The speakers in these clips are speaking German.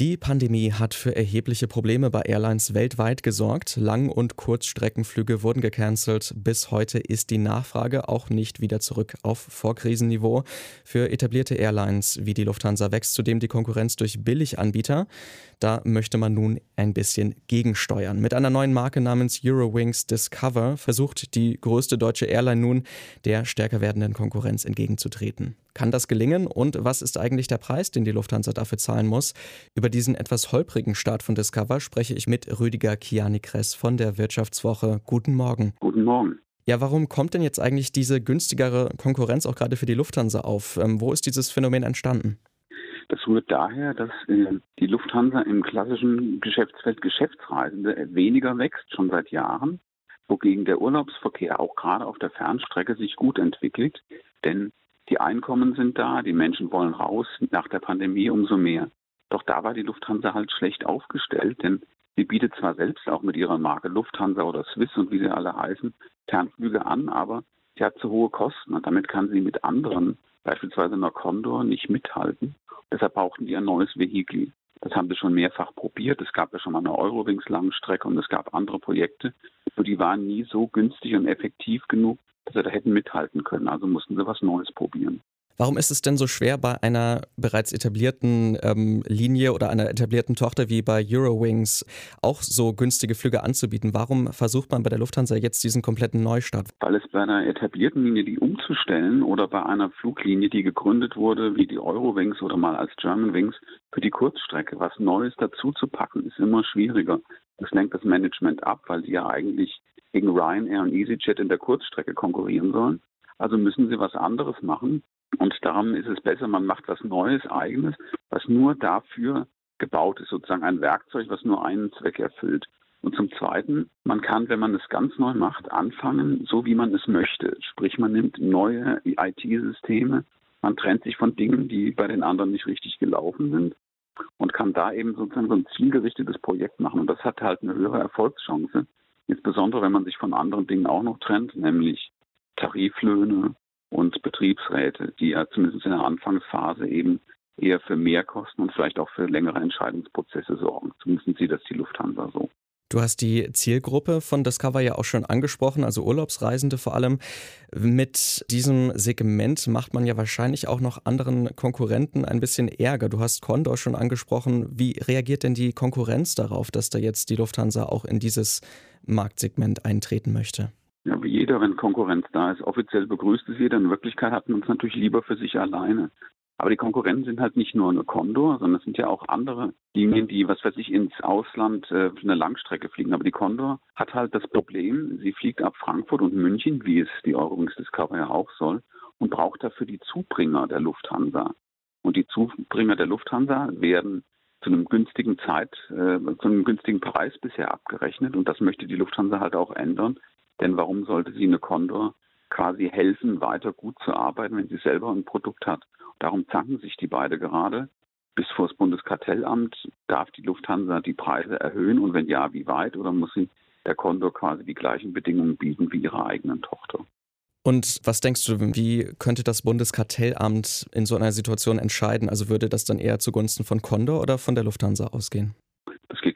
Die Pandemie hat für erhebliche Probleme bei Airlines weltweit gesorgt. Lang- und Kurzstreckenflüge wurden gecancelt. Bis heute ist die Nachfrage auch nicht wieder zurück auf Vorkrisenniveau. Für etablierte Airlines wie die Lufthansa wächst zudem die Konkurrenz durch Billiganbieter. Da möchte man nun ein bisschen gegensteuern. Mit einer neuen Marke namens Eurowings Discover versucht die größte deutsche Airline nun, der stärker werdenden Konkurrenz entgegenzutreten. Kann das gelingen und was ist eigentlich der Preis, den die Lufthansa dafür zahlen muss? Über diesen etwas holprigen Start von Discover spreche ich mit Rüdiger Kianikress von der Wirtschaftswoche. Guten Morgen. Guten Morgen. Ja, warum kommt denn jetzt eigentlich diese günstigere Konkurrenz auch gerade für die Lufthansa auf? Ähm, wo ist dieses Phänomen entstanden? Das rührt daher, dass äh, die Lufthansa im klassischen Geschäftsfeld Geschäftsreisende weniger wächst, schon seit Jahren, wogegen der Urlaubsverkehr auch gerade auf der Fernstrecke sich gut entwickelt. Denn die Einkommen sind da, die Menschen wollen raus, nach der Pandemie umso mehr. Doch da war die Lufthansa halt schlecht aufgestellt, denn sie bietet zwar selbst auch mit ihrer Marke Lufthansa oder Swiss und wie sie alle heißen, Fernflüge an, aber sie hat zu hohe Kosten und damit kann sie mit anderen, beispielsweise einer Condor, nicht mithalten. Deshalb brauchten die ein neues Vehikel. Das haben sie schon mehrfach probiert. Es gab ja schon mal eine Eurowings-Langstrecke und es gab andere Projekte. Nur die waren nie so günstig und effektiv genug, sie da hätten mithalten können. Also mussten sie was Neues probieren. Warum ist es denn so schwer, bei einer bereits etablierten ähm, Linie oder einer etablierten Tochter wie bei Eurowings auch so günstige Flüge anzubieten? Warum versucht man bei der Lufthansa jetzt diesen kompletten Neustart? Weil es bei einer etablierten Linie, die umzustellen oder bei einer Fluglinie, die gegründet wurde, wie die Eurowings oder mal als Germanwings, für die Kurzstrecke was Neues dazu zu packen, ist immer schwieriger. Das lenkt das Management ab, weil die ja eigentlich gegen Ryanair und EasyJet in der Kurzstrecke konkurrieren sollen. Also müssen sie was anderes machen. Und darum ist es besser, man macht was Neues, Eigenes, was nur dafür gebaut ist, sozusagen ein Werkzeug, was nur einen Zweck erfüllt. Und zum Zweiten, man kann, wenn man es ganz neu macht, anfangen, so wie man es möchte. Sprich, man nimmt neue IT-Systeme, man trennt sich von Dingen, die bei den anderen nicht richtig gelaufen sind und kann da eben sozusagen so ein zielgerichtetes Projekt machen. Und das hat halt eine höhere Erfolgschance, insbesondere wenn man sich von anderen Dingen auch noch trennt, nämlich Tariflöhne, und Betriebsräte, die ja zumindest in der Anfangsphase eben eher für Mehrkosten und vielleicht auch für längere Entscheidungsprozesse sorgen. Zumindest sieht das die Lufthansa so. Du hast die Zielgruppe von Discover ja auch schon angesprochen, also Urlaubsreisende vor allem. Mit diesem Segment macht man ja wahrscheinlich auch noch anderen Konkurrenten ein bisschen Ärger. Du hast Condor schon angesprochen. Wie reagiert denn die Konkurrenz darauf, dass da jetzt die Lufthansa auch in dieses Marktsegment eintreten möchte? Ja, wie jeder, wenn Konkurrenz da ist. Offiziell begrüßt es jeder. In Wirklichkeit hat man es natürlich lieber für sich alleine. Aber die Konkurrenten sind halt nicht nur eine Condor, sondern es sind ja auch andere Linien, die, was weiß ich, ins Ausland äh, für eine Langstrecke fliegen. Aber die Condor hat halt das Problem, sie fliegt ab Frankfurt und München, wie es die Eurowings Discover ja auch soll, und braucht dafür die Zubringer der Lufthansa. Und die Zubringer der Lufthansa werden zu einem günstigen Zeit, äh, zu einem günstigen Preis bisher abgerechnet. Und das möchte die Lufthansa halt auch ändern. Denn warum sollte sie eine Condor quasi helfen, weiter gut zu arbeiten, wenn sie selber ein Produkt hat? Darum zanken sich die beide gerade. Bis vor das Bundeskartellamt darf die Lufthansa die Preise erhöhen und wenn ja, wie weit? Oder muss sie der Condor quasi die gleichen Bedingungen bieten wie ihrer eigenen Tochter? Und was denkst du, wie könnte das Bundeskartellamt in so einer Situation entscheiden? Also würde das dann eher zugunsten von Condor oder von der Lufthansa ausgehen?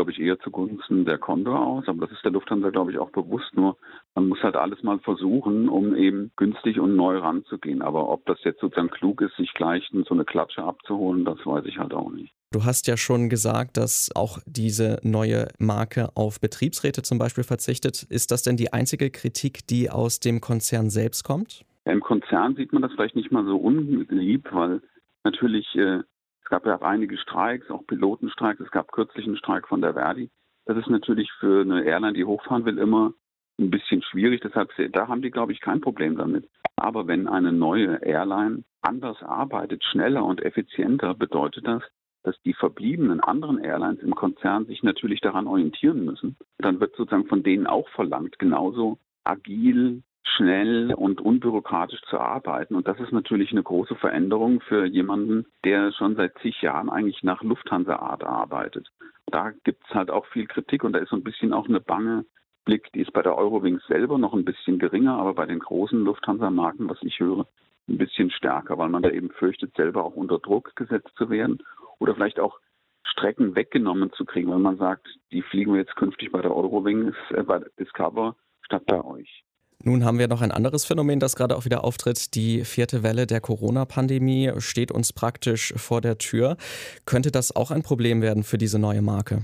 glaube ich, eher zugunsten der Condor aus. Aber das ist der Lufthansa, glaube ich, auch bewusst. Nur man muss halt alles mal versuchen, um eben günstig und neu ranzugehen. Aber ob das jetzt sozusagen klug ist, sich gleich so eine Klatsche abzuholen, das weiß ich halt auch nicht. Du hast ja schon gesagt, dass auch diese neue Marke auf Betriebsräte zum Beispiel verzichtet. Ist das denn die einzige Kritik, die aus dem Konzern selbst kommt? Im Konzern sieht man das vielleicht nicht mal so unlieb, weil natürlich äh, es gab ja auch einige Streiks, auch Pilotenstreiks. Es gab kürzlich einen Streik von der Verdi. Das ist natürlich für eine Airline, die hochfahren will, immer ein bisschen schwierig. Deshalb, da haben die, glaube ich, kein Problem damit. Aber wenn eine neue Airline anders arbeitet, schneller und effizienter, bedeutet das, dass die verbliebenen anderen Airlines im Konzern sich natürlich daran orientieren müssen. Dann wird sozusagen von denen auch verlangt, genauso agil, schnell und unbürokratisch zu arbeiten. Und das ist natürlich eine große Veränderung für jemanden, der schon seit zig Jahren eigentlich nach Lufthansa-Art arbeitet. Da gibt es halt auch viel Kritik und da ist so ein bisschen auch eine bange Blick, die ist bei der Eurowings selber noch ein bisschen geringer, aber bei den großen Lufthansa-Marken, was ich höre, ein bisschen stärker, weil man da eben fürchtet, selber auch unter Druck gesetzt zu werden oder vielleicht auch Strecken weggenommen zu kriegen, weil man sagt, die fliegen wir jetzt künftig bei der Eurowings, äh, bei Discover statt bei euch. Nun haben wir noch ein anderes Phänomen, das gerade auch wieder auftritt. Die vierte Welle der Corona-Pandemie steht uns praktisch vor der Tür. Könnte das auch ein Problem werden für diese neue Marke?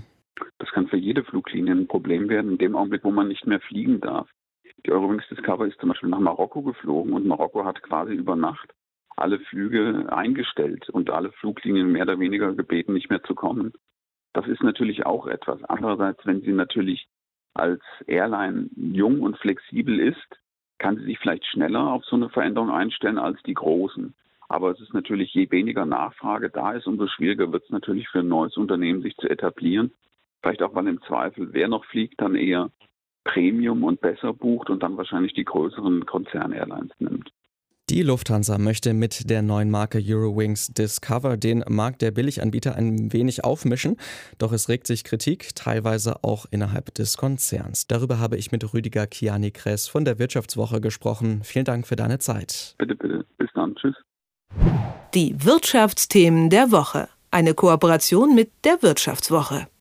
Das kann für jede Fluglinie ein Problem werden, in dem Augenblick, wo man nicht mehr fliegen darf. Die Eurowings Discover ist zum Beispiel nach Marokko geflogen und Marokko hat quasi über Nacht alle Flüge eingestellt und alle Fluglinien mehr oder weniger gebeten, nicht mehr zu kommen. Das ist natürlich auch etwas. Andererseits, wenn sie natürlich als Airline jung und flexibel ist, kann sie sich vielleicht schneller auf so eine Veränderung einstellen als die großen. Aber es ist natürlich, je weniger Nachfrage da ist, umso schwieriger wird es natürlich für ein neues Unternehmen, sich zu etablieren. Vielleicht auch, weil im Zweifel, wer noch fliegt, dann eher Premium und besser bucht und dann wahrscheinlich die größeren Konzern-Airlines nimmt. Die Lufthansa möchte mit der neuen Marke Eurowings Discover den Markt der Billiganbieter ein wenig aufmischen, doch es regt sich Kritik, teilweise auch innerhalb des Konzerns. Darüber habe ich mit Rüdiger Kiani-Kress von der Wirtschaftswoche gesprochen. Vielen Dank für deine Zeit. Bitte, bitte. Bis dann. Tschüss. Die Wirtschaftsthemen der Woche. Eine Kooperation mit der Wirtschaftswoche.